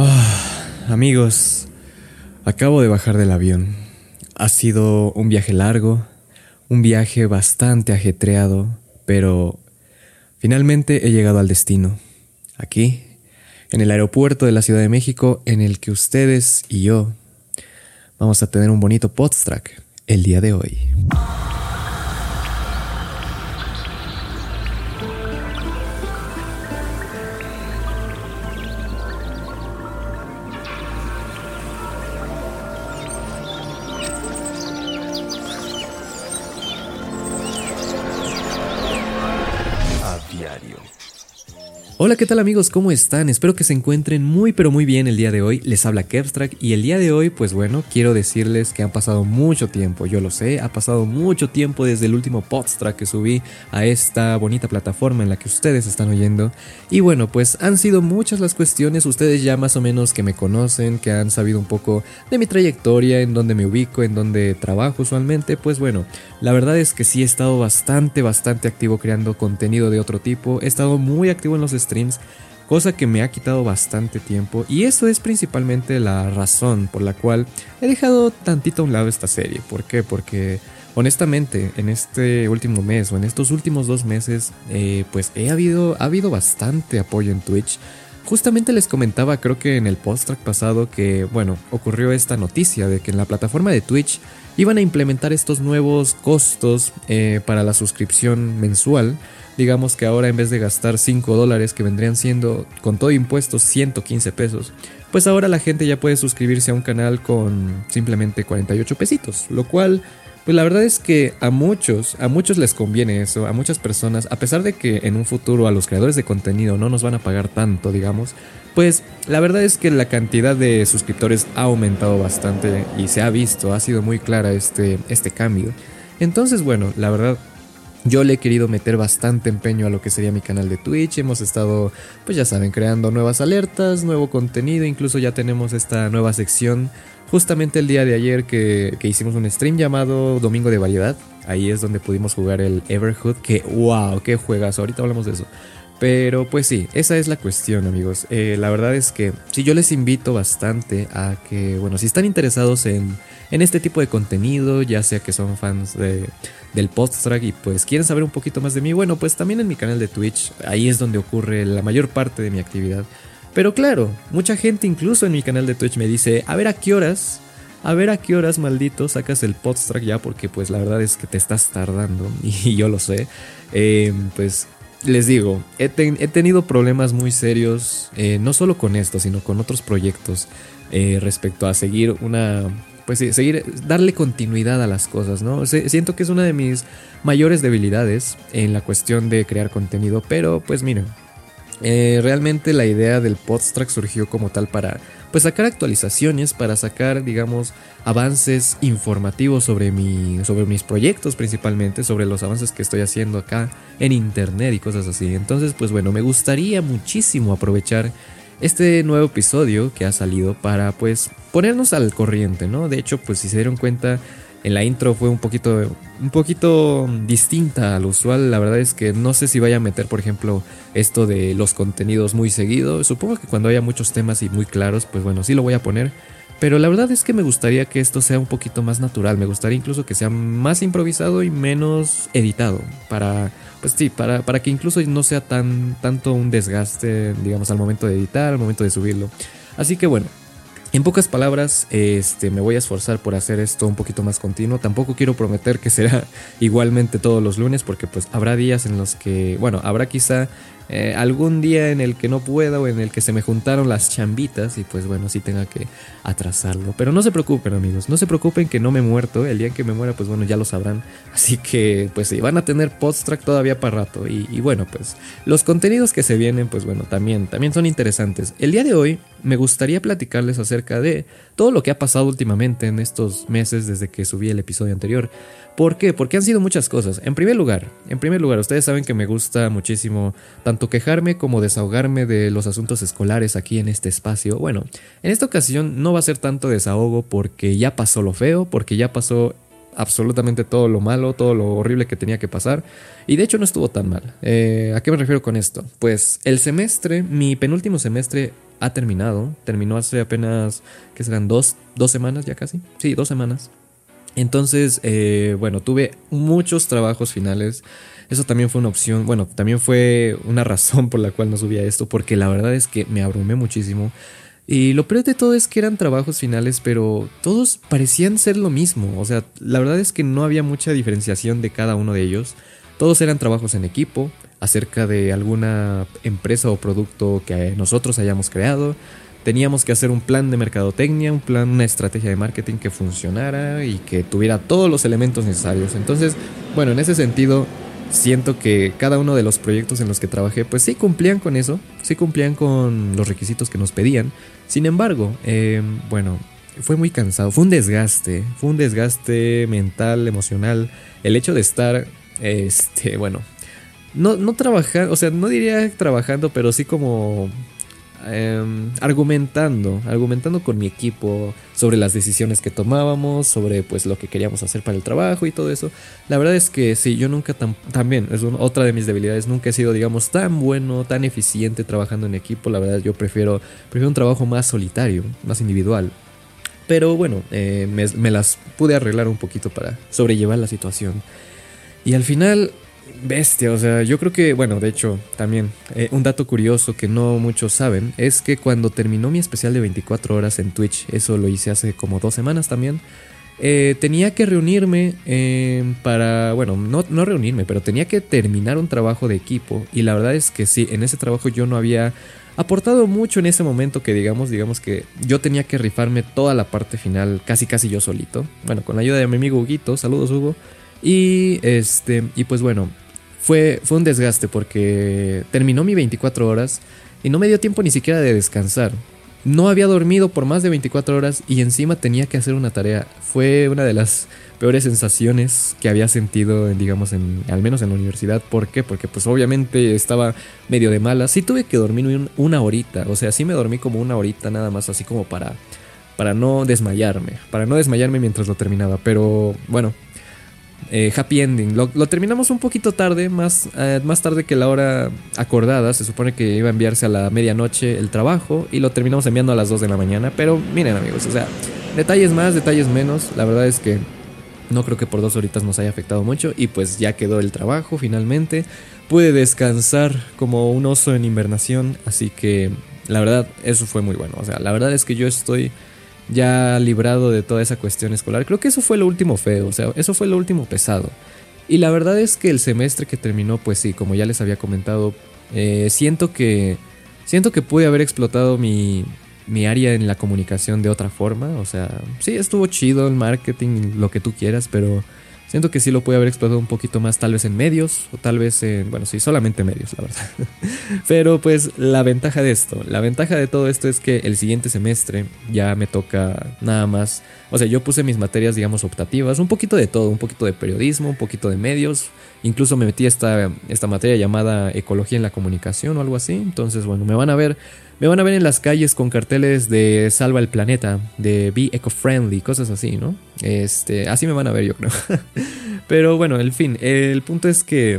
Ah, amigos, acabo de bajar del avión. Ha sido un viaje largo, un viaje bastante ajetreado, pero finalmente he llegado al destino. Aquí, en el aeropuerto de la Ciudad de México, en el que ustedes y yo vamos a tener un bonito podstrack el día de hoy. Hola, ¿qué tal amigos? ¿Cómo están? Espero que se encuentren muy pero muy bien el día de hoy. Les habla Kevstrack y el día de hoy, pues bueno, quiero decirles que han pasado mucho tiempo, yo lo sé, ha pasado mucho tiempo desde el último Podstrack que subí a esta bonita plataforma en la que ustedes están oyendo. Y bueno, pues han sido muchas las cuestiones, ustedes ya más o menos que me conocen, que han sabido un poco de mi trayectoria, en donde me ubico, en donde trabajo usualmente, pues bueno, la verdad es que sí he estado bastante, bastante activo creando contenido de otro tipo, he estado muy activo en los streams, cosa que me ha quitado bastante tiempo y eso es principalmente la razón por la cual he dejado tantito a un lado esta serie. ¿Por qué? Porque honestamente en este último mes o en estos últimos dos meses eh, pues he habido, ha habido bastante apoyo en Twitch. Justamente les comentaba creo que en el post track pasado que bueno ocurrió esta noticia de que en la plataforma de Twitch iban a implementar estos nuevos costos eh, para la suscripción mensual digamos que ahora en vez de gastar 5 dólares que vendrían siendo con todo impuestos 115 pesos, pues ahora la gente ya puede suscribirse a un canal con simplemente 48 pesitos, lo cual pues la verdad es que a muchos, a muchos les conviene eso, a muchas personas, a pesar de que en un futuro a los creadores de contenido no nos van a pagar tanto, digamos, pues la verdad es que la cantidad de suscriptores ha aumentado bastante y se ha visto, ha sido muy clara este, este cambio. Entonces, bueno, la verdad yo le he querido meter bastante empeño a lo que sería mi canal de Twitch. Hemos estado, pues ya saben, creando nuevas alertas, nuevo contenido. Incluso ya tenemos esta nueva sección. Justamente el día de ayer que, hicimos un stream llamado Domingo de Variedad. Ahí es donde pudimos jugar el Everhood. Que wow, qué juegas. Ahorita hablamos de eso. Pero pues sí, esa es la cuestión amigos. Eh, la verdad es que sí, yo les invito bastante a que, bueno, si están interesados en, en este tipo de contenido, ya sea que son fans de, del track y pues quieren saber un poquito más de mí, bueno, pues también en mi canal de Twitch, ahí es donde ocurre la mayor parte de mi actividad. Pero claro, mucha gente incluso en mi canal de Twitch me dice, a ver a qué horas, a ver a qué horas maldito sacas el track ya, porque pues la verdad es que te estás tardando y yo lo sé. Eh, pues les digo, he, tenido problemas muy serios, eh, no solo con esto, sino con otros proyectos eh, respecto a seguir una pues sí, seguir, darle continuidad a las cosas, ¿no? siento que es una de mis mayores debilidades en la cuestión de crear contenido, pero pues miren, eh, realmente la idea del Podstrack surgió como tal para pues sacar actualizaciones, para sacar digamos avances informativos sobre, mi, sobre mis proyectos principalmente, sobre los avances que estoy haciendo acá en internet y cosas así. Entonces pues bueno, me gustaría muchísimo aprovechar este nuevo episodio que ha salido para pues ponernos al corriente, ¿no? De hecho, pues si se dieron cuenta, en la intro fue un poquito, un poquito distinta al usual. La verdad es que no sé si vaya a meter, por ejemplo, esto de los contenidos muy seguido. Supongo que cuando haya muchos temas y muy claros, pues bueno, sí lo voy a poner. Pero la verdad es que me gustaría que esto sea un poquito más natural. Me gustaría incluso que sea más improvisado y menos editado. Para pues sí, para, para que incluso no sea tan tanto un desgaste, digamos, al momento de editar, al momento de subirlo. Así que bueno, en pocas palabras, este, me voy a esforzar por hacer esto un poquito más continuo. Tampoco quiero prometer que será igualmente todos los lunes, porque pues habrá días en los que, bueno, habrá quizá eh, algún día en el que no pueda o en el que se me juntaron las chambitas y pues bueno, sí tenga que atrasarlo. Pero no se preocupen amigos, no se preocupen que no me he muerto. El día en que me muera, pues bueno, ya lo sabrán. Así que pues sí, van a tener post-track todavía para rato. Y, y bueno, pues los contenidos que se vienen, pues bueno, también, también son interesantes. El día de hoy me gustaría platicarles acerca de todo lo que ha pasado últimamente en estos meses desde que subí el episodio anterior. ¿Por qué? Porque han sido muchas cosas. En primer lugar, en primer lugar, ustedes saben que me gusta muchísimo tanto quejarme como desahogarme de los asuntos escolares aquí en este espacio. Bueno, en esta ocasión no va a ser tanto desahogo porque ya pasó lo feo, porque ya pasó absolutamente todo lo malo, todo lo horrible que tenía que pasar. Y de hecho no estuvo tan mal. Eh, ¿A qué me refiero con esto? Pues el semestre, mi penúltimo semestre ha terminado. Terminó hace apenas, ¿qué serán? Dos, dos semanas ya casi. Sí, dos semanas. Entonces, eh, bueno, tuve muchos trabajos finales. Eso también fue una opción, bueno, también fue una razón por la cual no subía esto, porque la verdad es que me abrumé muchísimo. Y lo peor de todo es que eran trabajos finales, pero todos parecían ser lo mismo. O sea, la verdad es que no había mucha diferenciación de cada uno de ellos. Todos eran trabajos en equipo, acerca de alguna empresa o producto que nosotros hayamos creado. Teníamos que hacer un plan de mercadotecnia, un plan, una estrategia de marketing que funcionara y que tuviera todos los elementos necesarios. Entonces, bueno, en ese sentido, siento que cada uno de los proyectos en los que trabajé, pues sí cumplían con eso, sí cumplían con los requisitos que nos pedían. Sin embargo, em, bueno, fue muy cansado, fue un desgaste, fue un desgaste mental, emocional. El hecho de estar, este, bueno, no, no o sea, no diría trabajando, pero sí como Em, argumentando, argumentando con mi equipo sobre las decisiones que tomábamos, sobre pues lo que queríamos hacer para el trabajo y todo eso. La verdad es que sí, yo nunca también, es otra de mis debilidades, nunca he sido digamos tan bueno, tan eficiente trabajando en equipo, la verdad yo prefiero, prefiero un trabajo más solitario, más individual. Pero bueno, eh, me las pude arreglar un poquito para sobrellevar la situación. Y al final Bestia, o sea, yo creo que, bueno, de hecho, también eh, un dato curioso que no muchos saben es que cuando terminó mi especial de 24 horas en Twitch, eso lo hice hace como dos semanas también, eh, tenía que reunirme eh, para, bueno, no, no reunirme, pero tenía que terminar un trabajo de equipo y la verdad es que sí, en ese trabajo yo no había aportado mucho en ese momento que digamos, digamos que yo tenía que rifarme toda la parte final casi casi yo solito, bueno, con la ayuda de mi amigo Huguito, saludos Hugo. Y este, y pues bueno, fue, fue un desgaste porque terminó mi 24 horas y no me dio tiempo ni siquiera de descansar. No había dormido por más de 24 horas y encima tenía que hacer una tarea. Fue una de las peores sensaciones que había sentido, digamos, en, al menos en la universidad. ¿Por qué? Porque pues obviamente estaba medio de mala. Sí tuve que dormir una horita, o sea, sí me dormí como una horita nada más, así como para, para no desmayarme, para no desmayarme mientras lo terminaba. Pero bueno, eh, happy ending. Lo, terminamos un poquito tarde, más, eh, más tarde que la hora acordada. Se supone que iba a enviarse a la medianoche el trabajo y lo terminamos enviando a las 2 de la mañana. Pero miren amigos, o sea, detalles más, detalles menos. La verdad es que no creo que por dos horitas nos haya afectado mucho y pues ya quedó el trabajo finalmente. Pude descansar como un oso en invernación, así que la verdad eso fue muy bueno. O sea, la verdad es que yo estoy ya librado de toda esa cuestión escolar. Creo que eso fue lo último feo, o sea, eso fue lo último pesado. Y la verdad es que el semestre que terminó, pues sí, como ya les había comentado, eh, siento que siento que pude haber explotado mi, mi área en la comunicación de otra forma. O sea, sí, estuvo chido el marketing, lo que tú quieras, pero Siento que sí lo puede haber explotado un poquito más, tal vez en medios, o tal vez en, bueno, sí, solamente medios, la verdad. Pero pues la ventaja de esto, la ventaja de todo esto es que el siguiente semestre ya me toca nada más, o sea, yo puse mis materias, digamos, optativas, un poquito de todo, un poquito de periodismo, un poquito de medios, incluso me metí esta, esta materia llamada ecología en la comunicación o algo así, entonces, bueno, me van a ver me van a ver en las calles con carteles de Salva el planeta, de Be Eco-Friendly, cosas así, ¿no? Este, así me van a ver, yo creo. Pero bueno, el fin, el punto es que.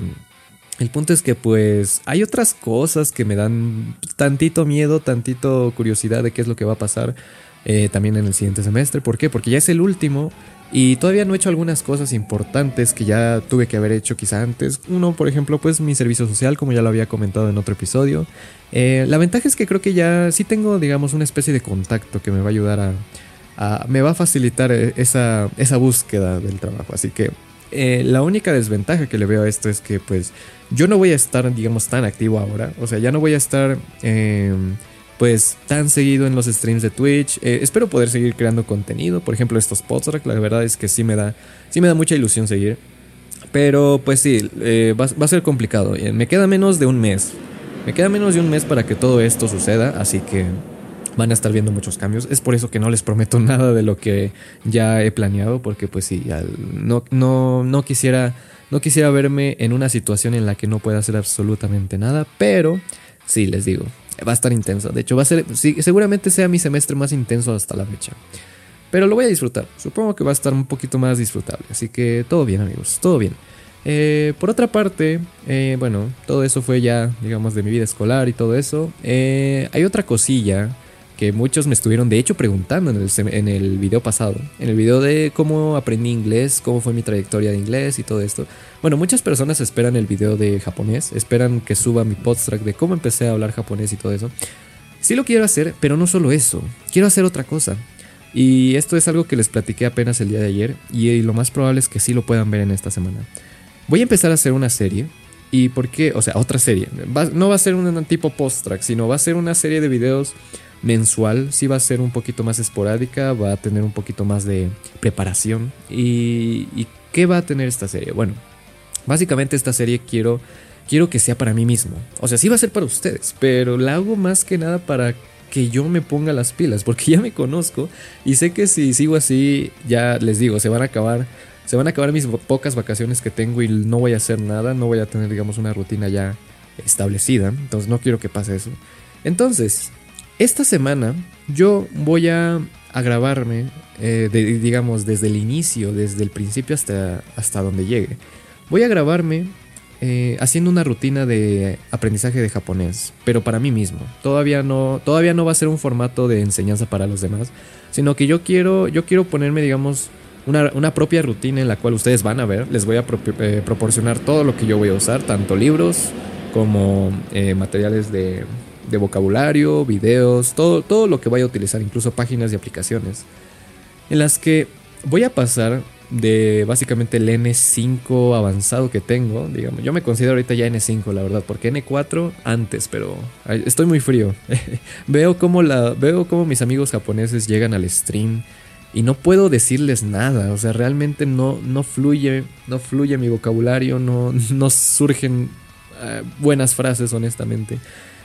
El punto es que, pues, hay otras cosas que me dan tantito miedo, tantito curiosidad de qué es lo que va a pasar eh, también en el siguiente semestre. ¿Por qué? Porque ya es el último y todavía no he hecho algunas cosas importantes que ya tuve que haber hecho quizá antes. Uno, por ejemplo, pues mi servicio social, como ya lo había comentado en otro episodio. Eh, la ventaja es que creo que ya sí tengo, digamos, una especie de contacto que me va a ayudar a... me va a facilitar eh, esa, esa búsqueda del trabajo. Así que eh, la única desventaja que le veo a esto es que pues yo no voy a estar, digamos, tan activo ahora. O sea, ya no voy a estar pues tan seguido en los streams de Twitch. Eh, espero poder seguir creando contenido, por ejemplo estos podcasts, la verdad es que sí me da, sí me da mucha ilusión seguir. Pero pues sí, eh, va, a ser complicado. Eh, me queda menos de un mes. Me queda menos de un mes para que todo esto suceda, así que van a estar viendo muchos cambios. Es por eso que no les prometo nada de lo que ya he planeado, porque pues sí, no, no, no quisiera... No quisiera verme en una situación en la que no pueda hacer absolutamente nada, pero sí, les digo, va a estar intenso. De hecho, va a ser, sí, seguramente sea mi semestre más intenso hasta la fecha. Pero lo voy a disfrutar. Supongo que va a estar un poquito más disfrutable. Así que todo bien amigos, todo bien. Eh, por otra parte, eh, bueno, todo eso fue ya, digamos, de mi vida escolar y todo eso. Eh, hay otra cosilla que muchos me estuvieron de hecho preguntando en el, video pasado, en el video de cómo aprendí inglés, cómo fue mi trayectoria de inglés y todo esto. Bueno, muchas personas esperan el video de japonés, esperan que suba mi podtrack de cómo empecé a hablar japonés y todo eso. Sí lo quiero hacer, pero no solo eso, quiero hacer otra cosa. Y esto es algo que les platiqué apenas el día de ayer y lo más probable es que sí lo puedan ver en esta semana. Voy a empezar a hacer una serie. ¿Y por qué? O sea, otra serie. no va a ser un tipo post-track, sino va a ser una serie de videos mensual. Sí va a ser un poquito más esporádica, va a tener un poquito más de preparación. ¿Y, y qué va a tener esta serie? Bueno, básicamente esta serie quiero, quiero que sea para mí mismo. O sea, sí va a ser para ustedes, pero la hago más que nada para que yo me ponga las pilas, porque ya me conozco y sé que si sigo así, ya les digo, se van a acabar se van a acabar mis pocas vacaciones que tengo y no voy a hacer nada, no voy a tener, digamos, una rutina ya establecida. Entonces no quiero que pase eso. Entonces, esta semana yo voy a, grabarme, eh, digamos, desde el inicio, desde el principio hasta, hasta donde llegue. Voy a grabarme eh, haciendo una rutina de aprendizaje de japonés, pero para mí mismo. Todavía no, todavía no va a ser un formato de enseñanza para los demás, sino que yo quiero, yo quiero ponerme, digamos, una, propia rutina en la cual ustedes van a ver. Les voy a eh, proporcionar todo lo que yo voy a usar, tanto libros como materiales de, vocabulario, videos, todo, todo lo que voy a utilizar, incluso páginas y aplicaciones, en las que voy a pasar de básicamente el N5 avanzado que tengo, digamos, yo me considero ahorita ya N5, la verdad, porque N4 antes, pero estoy muy frío. veo cómo la veo cómo mis amigos japoneses llegan al stream y no puedo decirles nada, o sea, realmente no, no fluye, no fluye mi vocabulario, no, no surgen eh, buenas frases, honestamente.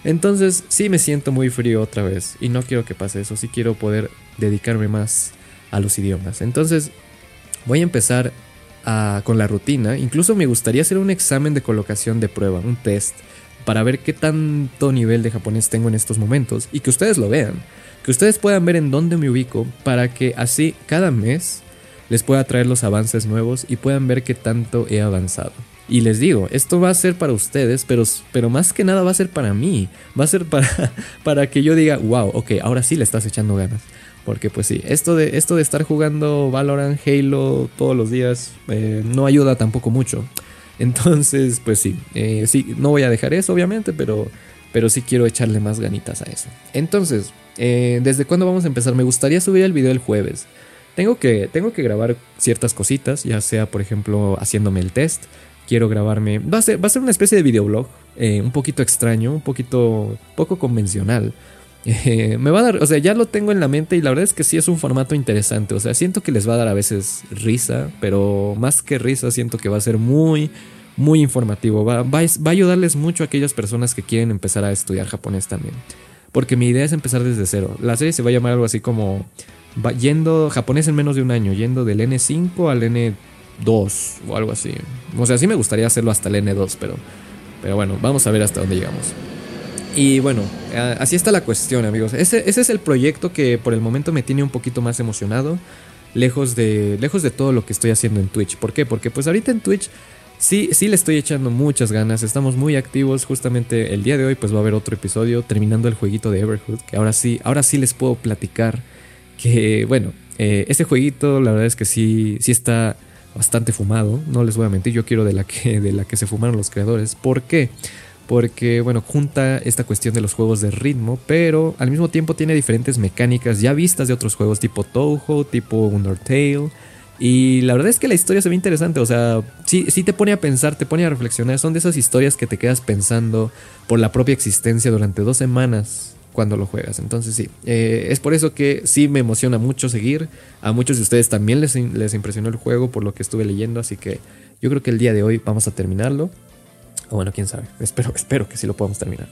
Entonces, sí me siento muy frío otra vez y no quiero que pase eso, sí quiero poder dedicarme más a los idiomas. Entonces, voy a empezar con la rutina, incluso me gustaría hacer un examen de colocación de prueba, un test, para ver qué tanto nivel de japonés tengo en estos momentos y que ustedes lo vean que ustedes puedan ver en dónde me ubico para que así cada mes les pueda traer los avances nuevos y puedan ver qué tanto he avanzado. Y les digo, esto va a ser para ustedes, pero, pero más que nada va a ser para mí. Va a ser para, para que yo diga, wow, ok, ahora sí le estás echando ganas. Porque pues sí, esto de, esto de estar jugando Valorant, Halo todos los días eh, no ayuda tampoco mucho. Entonces, pues sí, eh, sí, no voy a dejar eso obviamente, pero, pero sí quiero echarle más ganitas a eso. Entonces, eh, ¿Desde cuándo vamos a empezar? Me gustaría subir el video el jueves. Tengo que, tengo que grabar ciertas cositas, ya sea, por ejemplo, haciéndome el test. Quiero grabarme. Va a ser, va a ser una especie de videoblog, eh, un poquito extraño, un poquito poco convencional. Eh, me va a dar, o sea, ya lo tengo en la mente y la verdad es que sí es un formato interesante. O sea, siento que les va a dar a veces risa, pero más que risa, siento que va a ser muy, muy informativo. Va, va, va a ayudarles mucho a aquellas personas que quieren empezar a estudiar japonés también porque mi idea es empezar desde cero. La serie se va a llamar algo así como yendo japonés en menos de un año, yendo del N5 al N2 o algo así. O sea, sí me gustaría hacerlo hasta el N2, pero, pero bueno, vamos a ver hasta dónde llegamos. Y bueno, así está la cuestión, amigos. Ese, ese es el proyecto que por el momento me tiene un poquito más emocionado, lejos de, lejos de todo lo que estoy haciendo en Twitch. ¿Por qué? Porque pues ahorita en Twitch Sí, sí le estoy echando muchas ganas, estamos muy activos, justamente el día de hoy pues va a haber otro episodio terminando el jueguito de Everhood, que ahora sí, ahora sí les puedo platicar que bueno, eh, este jueguito la verdad es que sí, sí está bastante fumado, no les voy a mentir, yo quiero de la que, de la que se fumaron los creadores, ¿por qué? Porque bueno, junta esta cuestión de los juegos de ritmo, pero al mismo tiempo tiene diferentes mecánicas ya vistas de otros juegos tipo Touhou, tipo Undertale, y la verdad es que la historia se ve interesante, o sea, sí, sí te pone a pensar, te pone a reflexionar. Son de esas historias que te quedas pensando por la propia existencia durante dos semanas cuando lo juegas. Entonces sí, eh, es por eso que sí me emociona mucho seguir. A muchos de ustedes también les, les impresionó el juego por lo que estuve leyendo, así que yo creo que el día de hoy vamos a terminarlo. O bueno, quién sabe. Espero, espero que sí lo podamos terminar.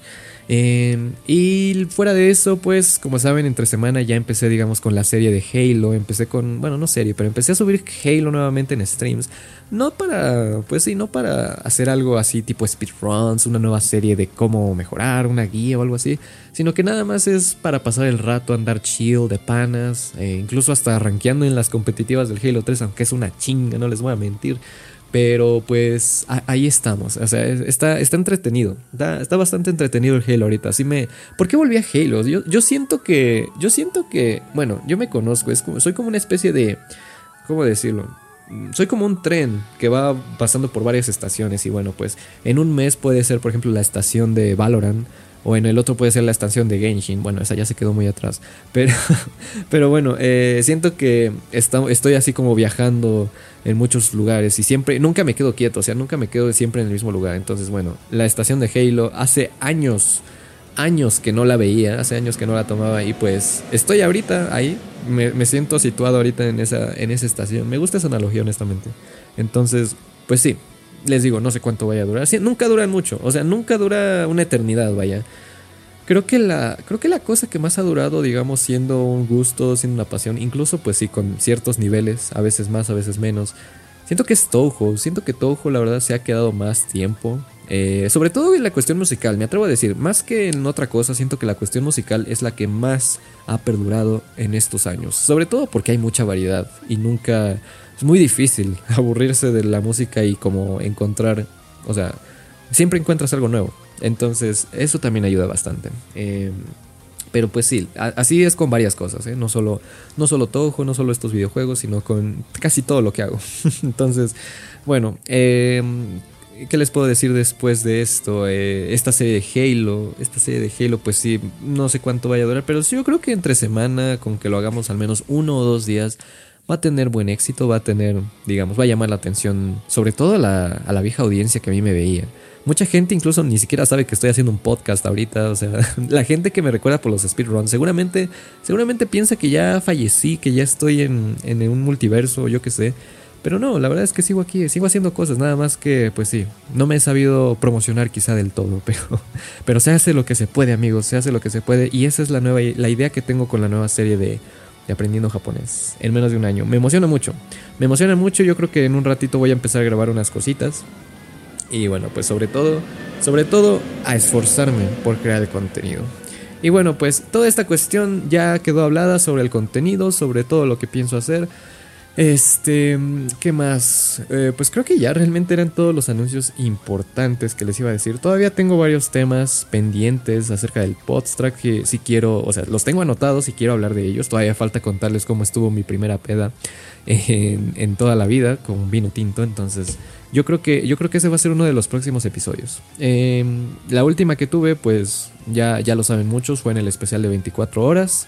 Eh, y fuera de eso, pues, como saben, entre semana ya empecé, digamos, con la serie de Halo. Empecé con, bueno, no serie, pero empecé a subir Halo nuevamente en streams. No para, pues sí, no para hacer algo así tipo speedruns, una nueva serie de cómo mejorar, una guía o algo así. Sino que nada más es para pasar el rato, andar chill, de panas. Eh, incluso hasta rankeando en las competitivas del Halo 3, aunque es una chinga, no les voy a mentir. Pero pues ahí estamos. O sea, está, está entretenido. Está, bastante entretenido el Halo ahorita. Así me. ¿Por qué volví a Halo? Yo, yo siento que. Yo siento que. Bueno, yo me conozco. Es como, soy como una especie de. ¿Cómo decirlo? Soy como un tren que va pasando por varias estaciones. Y bueno, pues en un mes puede ser, por ejemplo, la estación de Valorant. O en el otro puede ser la estación de Genshin. Bueno, esa ya se quedó muy atrás. Pero, pero bueno, eh, siento que estoy así como viajando en muchos lugares y siempre, nunca me quedo quieto, o sea, nunca me quedo siempre en el mismo lugar. Entonces, bueno, la estación de Halo hace años, años que no la veía, hace años que no la tomaba y pues estoy ahorita ahí, me, siento situado ahorita en esa, en esa estación. Me gusta esa analogía, honestamente. Entonces, pues sí, les digo, no sé cuánto vaya a durar. nunca duran mucho, o sea, nunca dura una eternidad, vaya. Creo que, la, creo que la cosa que más ha durado, digamos, siendo un gusto, siendo una pasión, incluso pues sí, con ciertos niveles, a veces más, a veces menos. Siento que es Touhou, siento que Touhou la verdad se ha quedado más tiempo. Eh, sobre todo en la cuestión musical, me atrevo a decir, más que en otra cosa, siento que la cuestión musical es la que más ha perdurado en estos años. Sobre todo porque hay mucha variedad y nunca... Es muy difícil aburrirse de la música y como encontrar, o sea, siempre encuentras algo nuevo. Entonces, eso también ayuda bastante. Em, pero pues sí, así es con varias cosas, ¿eh? no, solo, no solo no solo estos videojuegos, sino con casi todo lo que hago. Entonces, bueno, em, ¿qué les puedo decir después de esto? Eh, esta serie de Halo, esta serie de Halo, pues sí, no sé cuánto vaya a durar, pero sí, yo creo que entre semana, con que lo hagamos al menos uno o dos días, va a tener buen éxito, va a tener, digamos, va a llamar la atención, sobre todo a la, vieja audiencia que a mí me veía. Mucha gente incluso ni siquiera sabe que estoy haciendo un podcast ahorita. O sea, la gente que me recuerda por los speedruns seguramente, seguramente piensa que ya fallecí, que ya estoy en, en un multiverso, yo qué sé. Pero no, la verdad es que sigo aquí, sigo haciendo cosas, nada más que, pues sí, no me he sabido promocionar quizá del todo, pero, pero se hace lo que se puede, amigos, se hace lo que se puede. Y esa es la nueva, la idea que tengo con la nueva serie de, de Aprendiendo Japonés, en menos de un año. Me emociona mucho, me emociona mucho, yo creo que en un ratito voy a empezar a grabar unas cositas. Y bueno, pues sobre todo, sobre todo a esforzarme por crear el contenido. Y bueno, pues toda esta cuestión ya quedó hablada sobre el contenido, sobre todo lo que pienso hacer. Este, ¿qué más? Eh, pues creo que ya realmente eran todos los anuncios importantes que les iba a decir. Todavía tengo varios temas pendientes acerca del podstrack que si quiero, o sea, los tengo anotados y quiero hablar de ellos. Todavía falta contarles cómo estuvo mi primera peda en, en toda la vida con vino tinto. Entonces, yo creo que, yo creo que ese va a ser uno de los próximos episodios. Em, la última que tuve, pues ya, ya lo saben muchos, fue en el especial de 24 horas.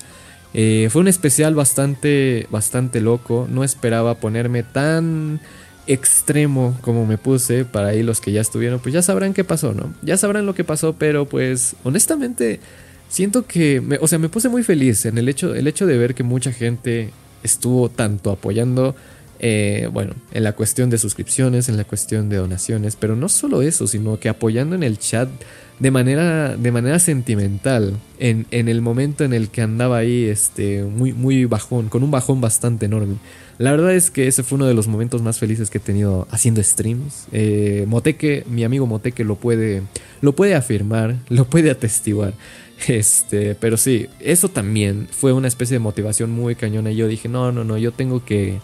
Eh, fue un especial bastante, bastante loco. No esperaba ponerme tan extremo como me puse. Para ahí los que ya estuvieron, pues ya sabrán qué pasó, ¿no? Ya sabrán lo que pasó, pero pues honestamente siento que, o sea, me puse muy feliz en el hecho, el hecho de ver que mucha gente estuvo tanto apoyando eh, bueno, en la cuestión de suscripciones, en la cuestión de donaciones, pero no solo eso, sino que apoyando en el chat de manera, de manera sentimental, en, en el momento en el que andaba ahí este, muy, muy bajón, con un bajón bastante enorme. La verdad es que ese fue uno de los momentos más felices que he tenido haciendo streams. Eh, Moteque, mi amigo Moteque lo puede, lo puede afirmar, lo puede atestiguar. Este, pero sí, eso también fue una especie de motivación muy cañona. Y yo dije, no, no, no, yo tengo que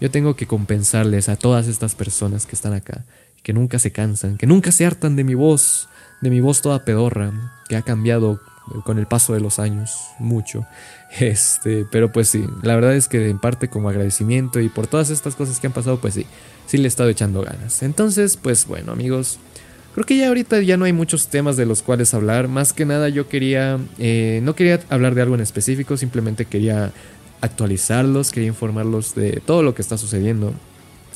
yo tengo que compensarles a todas estas personas que están acá, que nunca se cansan, que nunca se hartan de mi voz, de mi voz toda pedorra, que ha cambiado con el paso de los años mucho. Este, pero pues sí, la verdad es que en parte como agradecimiento y por todas estas cosas que han pasado, pues sí, sí le he estado echando ganas. Entonces, pues bueno, amigos, creo que ya ahorita ya no hay muchos temas de los cuales hablar. Más que nada yo quería, eh, no quería hablar de algo en específico, simplemente quería actualizarlos, quería informarlos de todo lo que está sucediendo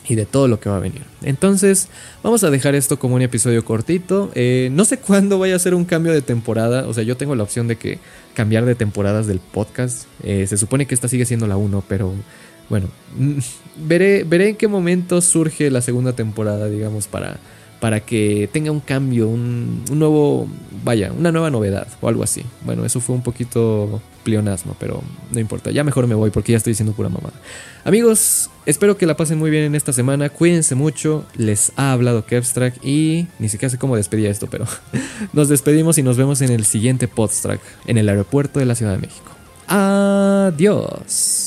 y de todo lo que va a venir. Entonces, vamos a dejar esto como un episodio cortito. Eh, no sé cuándo vaya a ser un cambio de temporada. O sea, yo tengo la opción de que cambiar de temporadas del podcast. Eh, se supone que esta sigue siendo la 1, pero bueno, veré, veré en qué momento surge la segunda temporada, digamos, para para que tenga un cambio, un, nuevo, vaya, una nueva novedad o algo así. Bueno, eso fue un poquito pleonasmo, pero no importa, ya mejor me voy porque ya estoy diciendo pura mamada. Amigos, espero que la pasen muy bien en esta semana, cuídense mucho, les ha hablado Kevstrack y ni siquiera sé cómo despedir esto, pero nos despedimos y nos vemos en el siguiente Podstrack en el aeropuerto de la Ciudad de México. Adiós.